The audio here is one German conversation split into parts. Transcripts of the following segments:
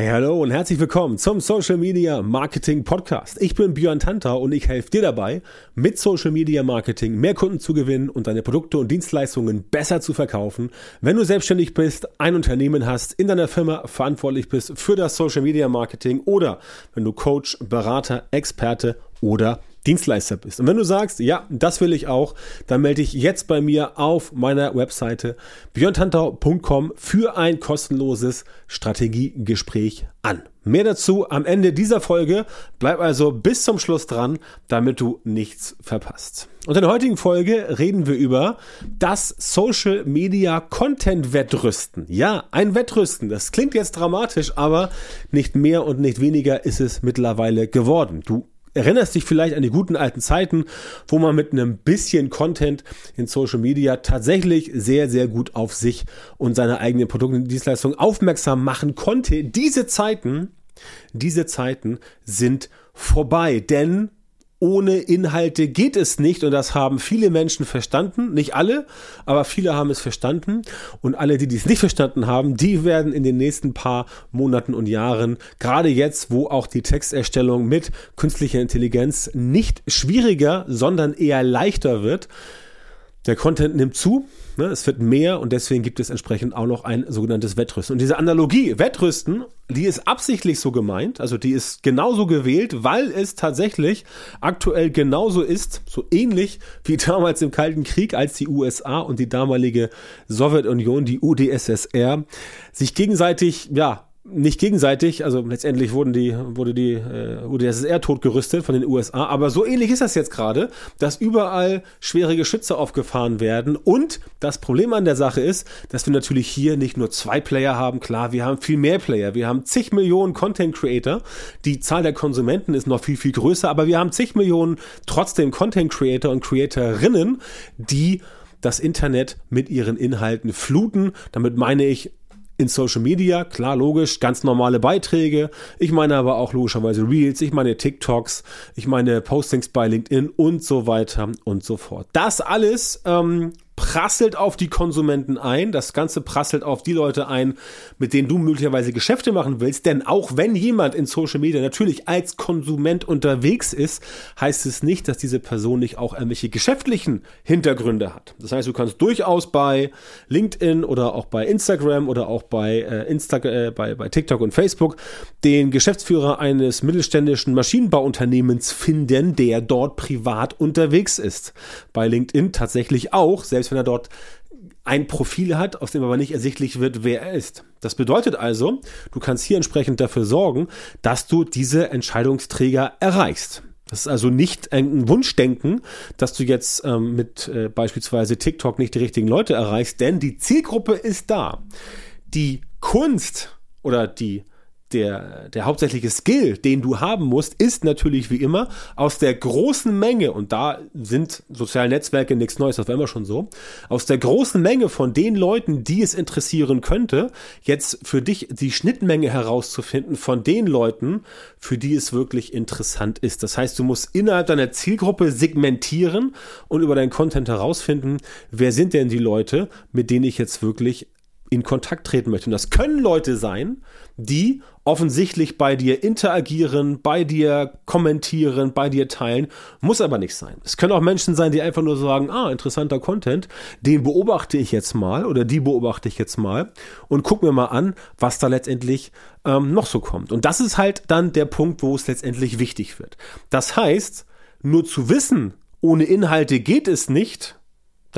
Hey, hallo und herzlich willkommen zum Social Media Marketing Podcast. Ich bin Björn Tantau und ich helfe dir dabei, mit Social Media Marketing mehr Kunden zu gewinnen und deine Produkte und Dienstleistungen besser zu verkaufen. Wenn du selbstständig bist, ein Unternehmen hast, in deiner Firma verantwortlich bist für das Social Media Marketing oder wenn du Coach, Berater, Experte oder Dienstleister bist. Und wenn du sagst, ja, das will ich auch, dann melde dich jetzt bei mir auf meiner Webseite björntantau.com für ein kostenloses Strategiegespräch an. Mehr dazu am Ende dieser Folge. Bleib also bis zum Schluss dran, damit du nichts verpasst. Und in der heutigen Folge reden wir über das Social Media Content Wettrüsten. Ja, ein Wettrüsten. Das klingt jetzt dramatisch, aber nicht mehr und nicht weniger ist es mittlerweile geworden. Du erinnerst dich vielleicht an die guten alten Zeiten, wo man mit einem bisschen Content in Social Media tatsächlich sehr, sehr gut auf sich und seine eigenen Produkte und Dienstleistungen aufmerksam machen konnte. Diese Zeiten, diese Zeiten sind vorbei, denn ohne Inhalte geht es nicht und das haben viele Menschen verstanden. Nicht alle, aber viele haben es verstanden und alle, die dies nicht verstanden haben, die werden in den nächsten paar Monaten und Jahren, gerade jetzt, wo auch die Texterstellung mit künstlicher Intelligenz nicht schwieriger, sondern eher leichter wird, der Content nimmt zu, ne, es wird mehr und deswegen gibt es entsprechend auch noch ein sogenanntes Wettrüsten. Und diese Analogie, Wettrüsten, die ist absichtlich so gemeint, also die ist genauso gewählt, weil es tatsächlich aktuell genauso ist, so ähnlich wie damals im Kalten Krieg, als die USA und die damalige Sowjetunion, die UdSSR, sich gegenseitig, ja, nicht gegenseitig, also letztendlich wurden die, wurde die äh, UdSSR totgerüstet von den USA, aber so ähnlich ist das jetzt gerade, dass überall schwere Geschütze aufgefahren werden. Und das Problem an der Sache ist, dass wir natürlich hier nicht nur zwei Player haben, klar, wir haben viel mehr Player, wir haben zig Millionen Content Creator, die Zahl der Konsumenten ist noch viel, viel größer, aber wir haben zig Millionen trotzdem Content Creator und Creatorinnen, die das Internet mit ihren Inhalten fluten. Damit meine ich in Social Media, klar, logisch, ganz normale Beiträge. Ich meine aber auch logischerweise Reels, ich meine TikToks, ich meine Postings bei LinkedIn und so weiter und so fort. Das alles ähm, prasselt auf die Konsumenten ein, das Ganze prasselt auf die Leute ein, mit denen du möglicherweise Geschäfte machen willst, denn auch wenn jemand in Social Media natürlich als Konsument unterwegs ist, heißt es nicht, dass diese Person nicht auch irgendwelche geschäftlichen Hintergründe hat. Das heißt, du kannst durchaus bei LinkedIn oder auch bei Instagram oder auch bei, äh, Insta äh, bei, bei TikTok und Facebook den Geschäftsführer eines mittelständischen Maschinenbauunternehmens finden, der dort privat unterwegs ist. Bei LinkedIn tatsächlich auch, selbst ist, wenn er dort ein Profil hat, aus dem aber nicht ersichtlich wird, wer er ist. Das bedeutet also, du kannst hier entsprechend dafür sorgen, dass du diese Entscheidungsträger erreichst. Das ist also nicht ein Wunschdenken, dass du jetzt ähm, mit äh, beispielsweise TikTok nicht die richtigen Leute erreichst, denn die Zielgruppe ist da. Die Kunst oder die der, der hauptsächliche Skill, den du haben musst, ist natürlich wie immer aus der großen Menge, und da sind soziale Netzwerke nichts Neues, das war immer schon so, aus der großen Menge von den Leuten, die es interessieren könnte, jetzt für dich die Schnittmenge herauszufinden von den Leuten, für die es wirklich interessant ist. Das heißt, du musst innerhalb deiner Zielgruppe segmentieren und über deinen Content herausfinden, wer sind denn die Leute, mit denen ich jetzt wirklich in Kontakt treten möchte. Und das können Leute sein, die offensichtlich bei dir interagieren, bei dir kommentieren, bei dir teilen, muss aber nicht sein. Es können auch Menschen sein, die einfach nur sagen, ah, interessanter Content, den beobachte ich jetzt mal oder die beobachte ich jetzt mal und guck mir mal an, was da letztendlich ähm, noch so kommt. Und das ist halt dann der Punkt, wo es letztendlich wichtig wird. Das heißt, nur zu wissen, ohne Inhalte geht es nicht,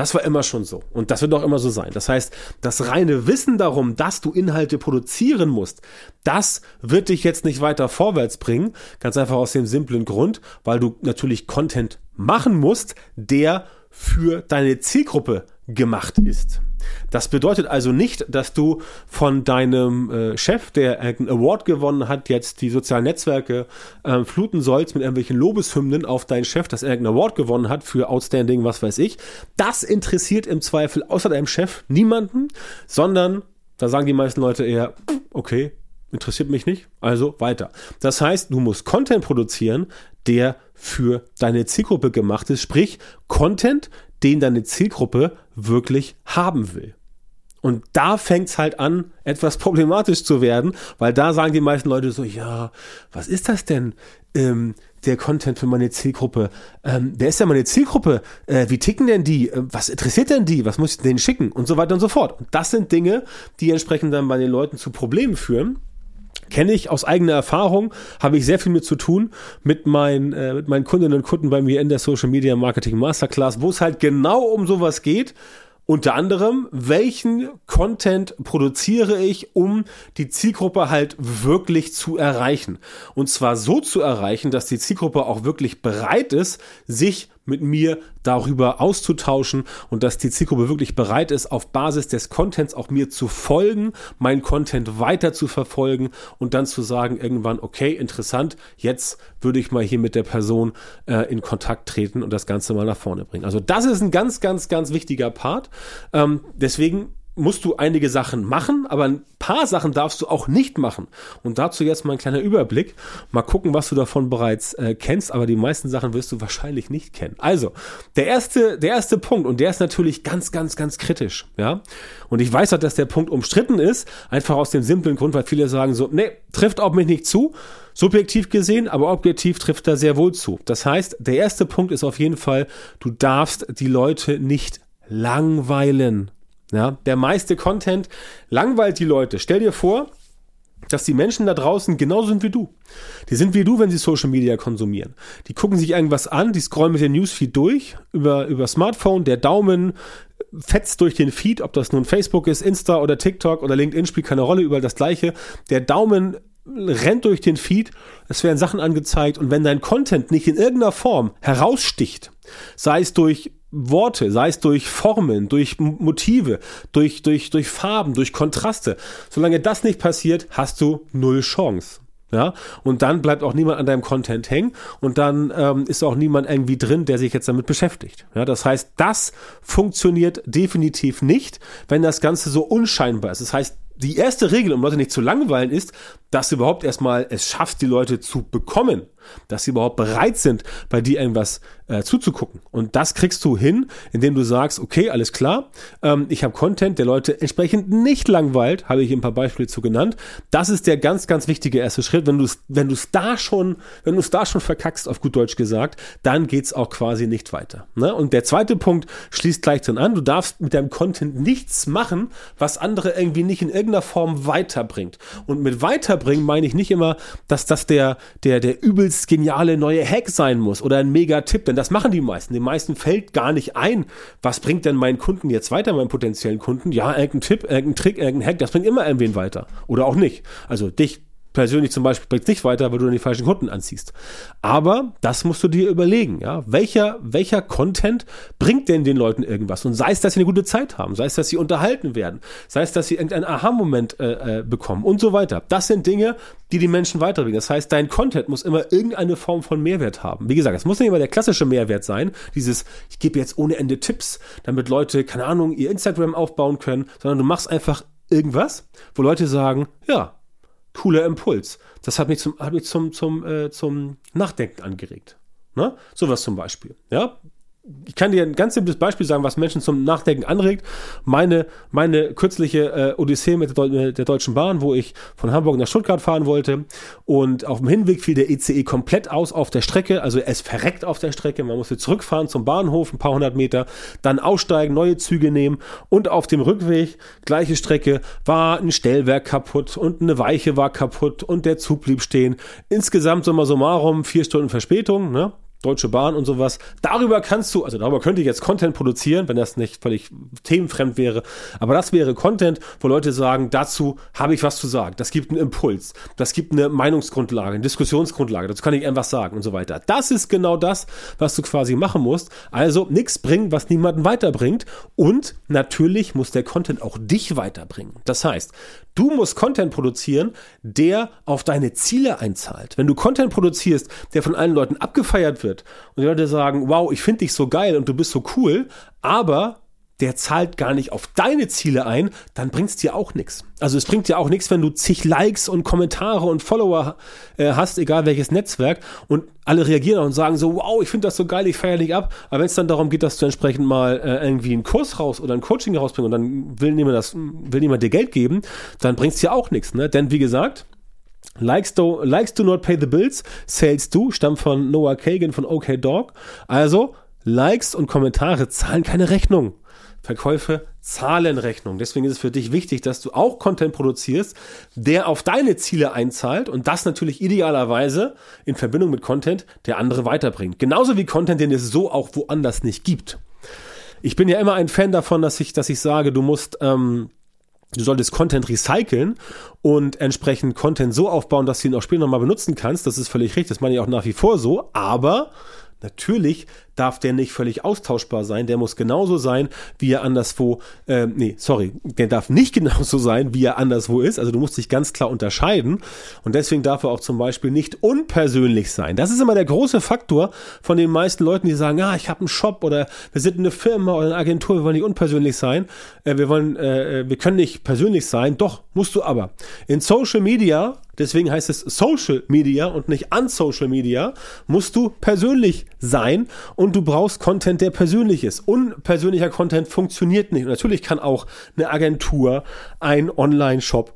das war immer schon so. Und das wird auch immer so sein. Das heißt, das reine Wissen darum, dass du Inhalte produzieren musst, das wird dich jetzt nicht weiter vorwärts bringen. Ganz einfach aus dem simplen Grund, weil du natürlich Content machen musst, der für deine Zielgruppe gemacht ist. Das bedeutet also nicht, dass du von deinem äh, Chef, der einen Award gewonnen hat, jetzt die sozialen Netzwerke äh, fluten sollst mit irgendwelchen Lobeshymnen auf deinen Chef, dass er einen Award gewonnen hat für Outstanding, was weiß ich. Das interessiert im Zweifel außer deinem Chef niemanden, sondern da sagen die meisten Leute eher, okay, interessiert mich nicht, also weiter. Das heißt, du musst Content produzieren, der für deine Zielgruppe gemacht ist, sprich Content, den deine Zielgruppe wirklich haben will. Und da fängt's halt an, etwas problematisch zu werden, weil da sagen die meisten Leute so, ja, was ist das denn? Ähm, der Content für meine Zielgruppe. Ähm, wer ist denn meine Zielgruppe? Äh, wie ticken denn die? Äh, was interessiert denn die? Was muss ich denen schicken? Und so weiter und so fort. Und das sind Dinge, die entsprechend dann bei den Leuten zu Problemen führen. Kenne ich aus eigener Erfahrung, habe ich sehr viel mit zu tun mit meinen, äh, mit meinen Kundinnen und Kunden bei mir in der Social Media Marketing Masterclass, wo es halt genau um sowas geht unter anderem, welchen Content produziere ich, um die Zielgruppe halt wirklich zu erreichen. Und zwar so zu erreichen, dass die Zielgruppe auch wirklich bereit ist, sich mit mir darüber auszutauschen und dass die Zielgruppe wirklich bereit ist, auf Basis des Contents auch mir zu folgen, meinen Content weiter zu verfolgen und dann zu sagen irgendwann, okay, interessant, jetzt würde ich mal hier mit der Person äh, in Kontakt treten und das Ganze mal nach vorne bringen. Also das ist ein ganz, ganz, ganz wichtiger Part. Ähm, deswegen musst du einige Sachen machen, aber ein paar Sachen darfst du auch nicht machen. Und dazu jetzt mal ein kleiner Überblick. Mal gucken, was du davon bereits äh, kennst, aber die meisten Sachen wirst du wahrscheinlich nicht kennen. Also, der erste, der erste Punkt, und der ist natürlich ganz, ganz, ganz kritisch, ja. Und ich weiß auch, dass der Punkt umstritten ist, einfach aus dem simplen Grund, weil viele sagen so, nee, trifft auf mich nicht zu. Subjektiv gesehen, aber objektiv trifft da sehr wohl zu. Das heißt, der erste Punkt ist auf jeden Fall, du darfst die Leute nicht langweilen. Ja, der meiste Content langweilt die Leute. Stell dir vor, dass die Menschen da draußen genauso sind wie du. Die sind wie du, wenn sie Social Media konsumieren. Die gucken sich irgendwas an, die scrollen mit dem Newsfeed durch über, über Smartphone, der Daumen fetzt durch den Feed, ob das nun Facebook ist, Insta oder TikTok oder LinkedIn spielt keine Rolle, überall das gleiche. Der Daumen rennt durch den Feed, es werden Sachen angezeigt und wenn dein Content nicht in irgendeiner Form heraussticht, sei es durch Worte, sei es durch Formen, durch Motive, durch, durch, durch Farben, durch Kontraste. Solange das nicht passiert, hast du null Chance. Ja, und dann bleibt auch niemand an deinem Content hängen und dann ähm, ist auch niemand irgendwie drin, der sich jetzt damit beschäftigt. Ja, das heißt, das funktioniert definitiv nicht, wenn das Ganze so unscheinbar ist. Das heißt, die erste Regel, um Leute nicht zu langweilen, ist, dass du überhaupt erstmal es schaffst, die Leute zu bekommen, dass sie überhaupt bereit sind, bei dir irgendwas äh, zuzugucken. Und das kriegst du hin, indem du sagst, okay, alles klar, ähm, ich habe Content, der Leute entsprechend nicht langweilt, habe ich ein paar Beispiele zu genannt. Das ist der ganz, ganz wichtige erste Schritt. Wenn du es, wenn es da schon, wenn du es da schon verkackst, auf gut Deutsch gesagt, dann geht's auch quasi nicht weiter. Ne? Und der zweite Punkt schließt gleich dann an. Du darfst mit deinem Content nichts machen, was andere irgendwie nicht in irgendeiner Form weiterbringt. Und mit weiterbringen meine ich nicht immer, dass das der, der, der übelst geniale neue Hack sein muss oder ein Mega-Tipp, denn das machen die meisten. Den meisten fällt gar nicht ein, was bringt denn meinen Kunden jetzt weiter, meinen potenziellen Kunden? Ja, irgendein Tipp, irgendein Trick, irgendein Hack, das bringt immer irgendwen weiter. Oder auch nicht. Also dich persönlich zum Beispiel bringt es nicht weiter, weil du dann die falschen Kunden anziehst. Aber das musst du dir überlegen, ja. Welcher, welcher Content bringt denn den Leuten irgendwas? Und sei es, dass sie eine gute Zeit haben, sei es, dass sie unterhalten werden, sei es, dass sie irgendeinen Aha-Moment äh, äh, bekommen und so weiter. Das sind Dinge, die die Menschen weiterbringen. Das heißt, dein Content muss immer irgendeine Form von Mehrwert haben. Wie gesagt, es muss nicht immer der klassische Mehrwert sein, dieses, ich gebe jetzt ohne Ende Tipps, damit Leute, keine Ahnung, ihr Instagram aufbauen können, sondern du machst einfach irgendwas, wo Leute sagen, ja, cooler Impuls. Das hat mich zum, hat mich zum, zum, äh, zum Nachdenken angeregt. Ne? Sowas zum Beispiel. Ja, ich kann dir ein ganz simples Beispiel sagen, was Menschen zum Nachdenken anregt. Meine, meine kürzliche äh, Odyssee mit der, mit der, Deutschen Bahn, wo ich von Hamburg nach Stuttgart fahren wollte und auf dem Hinweg fiel der ECE komplett aus auf der Strecke, also es verreckt auf der Strecke. Man musste zurückfahren zum Bahnhof, ein paar hundert Meter, dann aussteigen, neue Züge nehmen und auf dem Rückweg, gleiche Strecke, war ein Stellwerk kaputt und eine Weiche war kaputt und der Zug blieb stehen. Insgesamt summa summarum vier Stunden Verspätung, ne? Deutsche Bahn und sowas. Darüber kannst du, also darüber könnte ich jetzt Content produzieren, wenn das nicht völlig themenfremd wäre. Aber das wäre Content, wo Leute sagen, dazu habe ich was zu sagen. Das gibt einen Impuls. Das gibt eine Meinungsgrundlage, eine Diskussionsgrundlage. Dazu kann ich irgendwas sagen und so weiter. Das ist genau das, was du quasi machen musst. Also nichts bringen, was niemanden weiterbringt. Und natürlich muss der Content auch dich weiterbringen. Das heißt, du musst Content produzieren, der auf deine Ziele einzahlt. Wenn du Content produzierst, der von allen Leuten abgefeiert wird, wird und die Leute sagen, wow, ich finde dich so geil und du bist so cool, aber der zahlt gar nicht auf deine Ziele ein, dann bringt's dir auch nichts. Also es bringt dir auch nichts, wenn du zig Likes und Kommentare und Follower äh, hast, egal welches Netzwerk, und alle reagieren und sagen so, wow, ich finde das so geil, ich feiere dich ab. Aber wenn es dann darum geht, dass du entsprechend mal äh, irgendwie einen Kurs raus oder ein Coaching rausbringst und dann will niemand das, will niemand dir Geld geben, dann bringt's dir auch nichts. Ne? Denn wie gesagt, Likes do, likes do not pay the bills, Sales do, stammt von Noah Kagan von OK Dog. Also, Likes und Kommentare zahlen keine Rechnung. Verkäufe zahlen Rechnung. Deswegen ist es für dich wichtig, dass du auch Content produzierst, der auf deine Ziele einzahlt und das natürlich idealerweise in Verbindung mit Content, der andere weiterbringt. Genauso wie Content, den es so auch woanders nicht gibt. Ich bin ja immer ein Fan davon, dass ich, dass ich sage, du musst ähm, Du solltest Content recyceln und entsprechend Content so aufbauen, dass du ihn auch später nochmal benutzen kannst. Das ist völlig richtig. Das meine ich auch nach wie vor so. Aber Natürlich darf der nicht völlig austauschbar sein. Der muss genauso sein, wie er anderswo, äh, nee, sorry, der darf nicht genauso sein, wie er anderswo ist. Also du musst dich ganz klar unterscheiden. Und deswegen darf er auch zum Beispiel nicht unpersönlich sein. Das ist immer der große Faktor von den meisten Leuten, die sagen, ah, ich habe einen Shop oder wir sind eine Firma oder eine Agentur, wir wollen nicht unpersönlich sein. Äh, wir wollen, äh, wir können nicht persönlich sein. Doch, musst du aber. In Social Media deswegen heißt es Social Media und nicht Unsocial Media, musst du persönlich sein und du brauchst Content, der persönlich ist. Unpersönlicher Content funktioniert nicht. Und natürlich kann auch eine Agentur, ein Online-Shop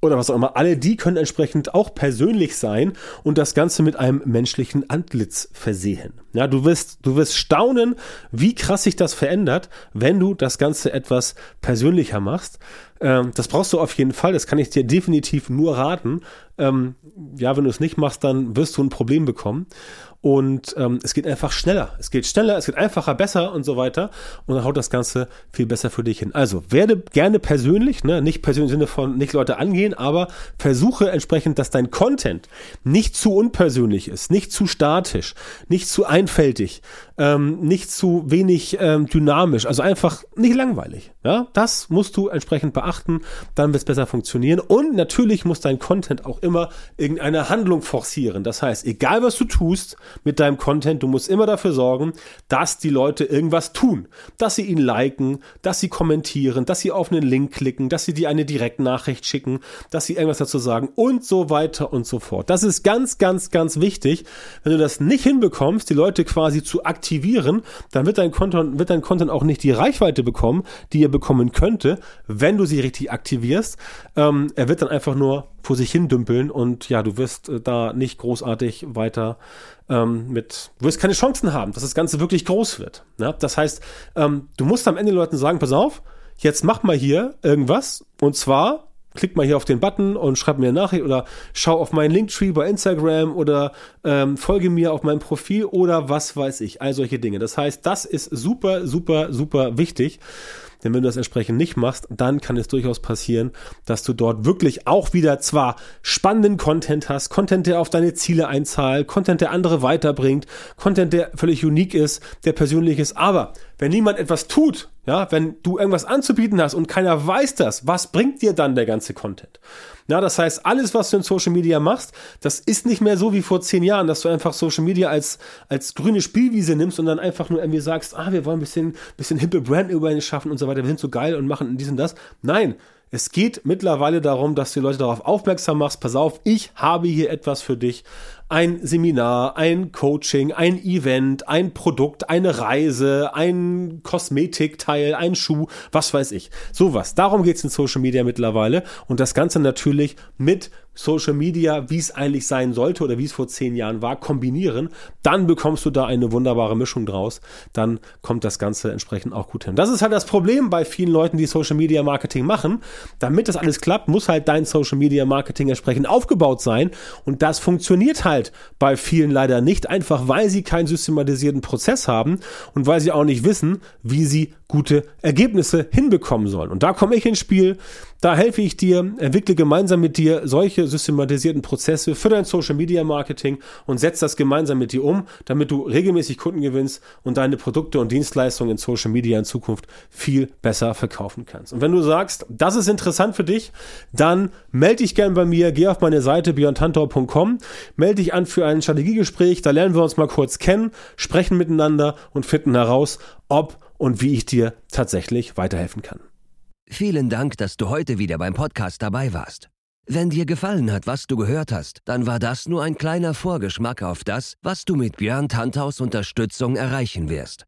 oder was auch immer, alle die können entsprechend auch persönlich sein und das Ganze mit einem menschlichen Antlitz versehen. Ja, du wirst, du wirst staunen, wie krass sich das verändert, wenn du das Ganze etwas persönlicher machst. Ähm, das brauchst du auf jeden Fall, das kann ich dir definitiv nur raten. Ähm, ja, wenn du es nicht machst, dann wirst du ein Problem bekommen. Und ähm, es geht einfach schneller. Es geht schneller, es geht einfacher, besser und so weiter. Und dann haut das Ganze viel besser für dich hin. Also werde gerne persönlich, ne? nicht persönlich im Sinne von nicht Leute angehen, aber versuche entsprechend, dass dein Content nicht zu unpersönlich ist, nicht zu statisch, nicht zu einfältig, ähm, nicht zu wenig ähm, dynamisch, also einfach nicht langweilig. Ja, das musst du entsprechend beachten, dann wird es besser funktionieren. Und natürlich muss dein Content auch immer irgendeine Handlung forcieren. Das heißt, egal was du tust, mit deinem Content. Du musst immer dafür sorgen, dass die Leute irgendwas tun. Dass sie ihn liken, dass sie kommentieren, dass sie auf einen Link klicken, dass sie dir eine Direktnachricht schicken, dass sie irgendwas dazu sagen und so weiter und so fort. Das ist ganz, ganz, ganz wichtig. Wenn du das nicht hinbekommst, die Leute quasi zu aktivieren, dann wird dein Content, wird dein Content auch nicht die Reichweite bekommen, die er bekommen könnte, wenn du sie richtig aktivierst. Ähm, er wird dann einfach nur vor sich hin dümpeln und ja, du wirst äh, da nicht großartig weiter ähm, mit, du wirst keine Chancen haben, dass das Ganze wirklich groß wird. Ja? Das heißt, ähm, du musst am Ende Leuten sagen, pass auf, jetzt mach mal hier irgendwas und zwar klick mal hier auf den Button und schreib mir eine Nachricht oder schau auf meinen Linktree bei Instagram oder ähm, folge mir auf meinem Profil oder was weiß ich, all solche Dinge. Das heißt, das ist super, super, super wichtig. Denn wenn du das entsprechend nicht machst, dann kann es durchaus passieren, dass du dort wirklich auch wieder zwar spannenden Content hast, Content, der auf deine Ziele einzahlt, Content, der andere weiterbringt, Content, der völlig unique ist, der persönlich ist, aber wenn niemand etwas tut, ja, wenn du irgendwas anzubieten hast und keiner weiß das, was bringt dir dann der ganze Content? Ja, das heißt, alles, was du in Social Media machst, das ist nicht mehr so wie vor zehn Jahren, dass du einfach Social Media als, als grüne Spielwiese nimmst und dann einfach nur irgendwie sagst, ah, wir wollen ein bisschen, bisschen hippe Brand Awareness schaffen und so weiter, wir sind so geil und machen dies und das. Nein, es geht mittlerweile darum, dass du die Leute darauf aufmerksam machst, pass auf, ich habe hier etwas für dich. Ein Seminar, ein Coaching, ein Event, ein Produkt, eine Reise, ein Kosmetikteil, ein Schuh, was weiß ich. Sowas. Darum geht's in Social Media mittlerweile. Und das Ganze natürlich mit Social Media, wie es eigentlich sein sollte oder wie es vor zehn Jahren war, kombinieren, dann bekommst du da eine wunderbare Mischung draus. Dann kommt das Ganze entsprechend auch gut hin. Das ist halt das Problem bei vielen Leuten, die Social Media Marketing machen. Damit das alles klappt, muss halt dein Social Media Marketing entsprechend aufgebaut sein. Und das funktioniert halt bei vielen leider nicht, einfach weil sie keinen systematisierten Prozess haben und weil sie auch nicht wissen, wie sie gute Ergebnisse hinbekommen sollen. Und da komme ich ins Spiel. Da helfe ich dir, entwickle gemeinsam mit dir solche systematisierten Prozesse für dein Social Media Marketing und setze das gemeinsam mit dir um, damit du regelmäßig Kunden gewinnst und deine Produkte und Dienstleistungen in Social Media in Zukunft viel besser verkaufen kannst. Und wenn du sagst, das ist interessant für dich, dann melde dich gerne bei mir, geh auf meine Seite björntantor.com, melde dich an für ein Strategiegespräch, da lernen wir uns mal kurz kennen, sprechen miteinander und finden heraus, ob und wie ich dir tatsächlich weiterhelfen kann. Vielen Dank, dass du heute wieder beim Podcast dabei warst. Wenn dir gefallen hat, was du gehört hast, dann war das nur ein kleiner Vorgeschmack auf das, was du mit Björn Tanthaus Unterstützung erreichen wirst.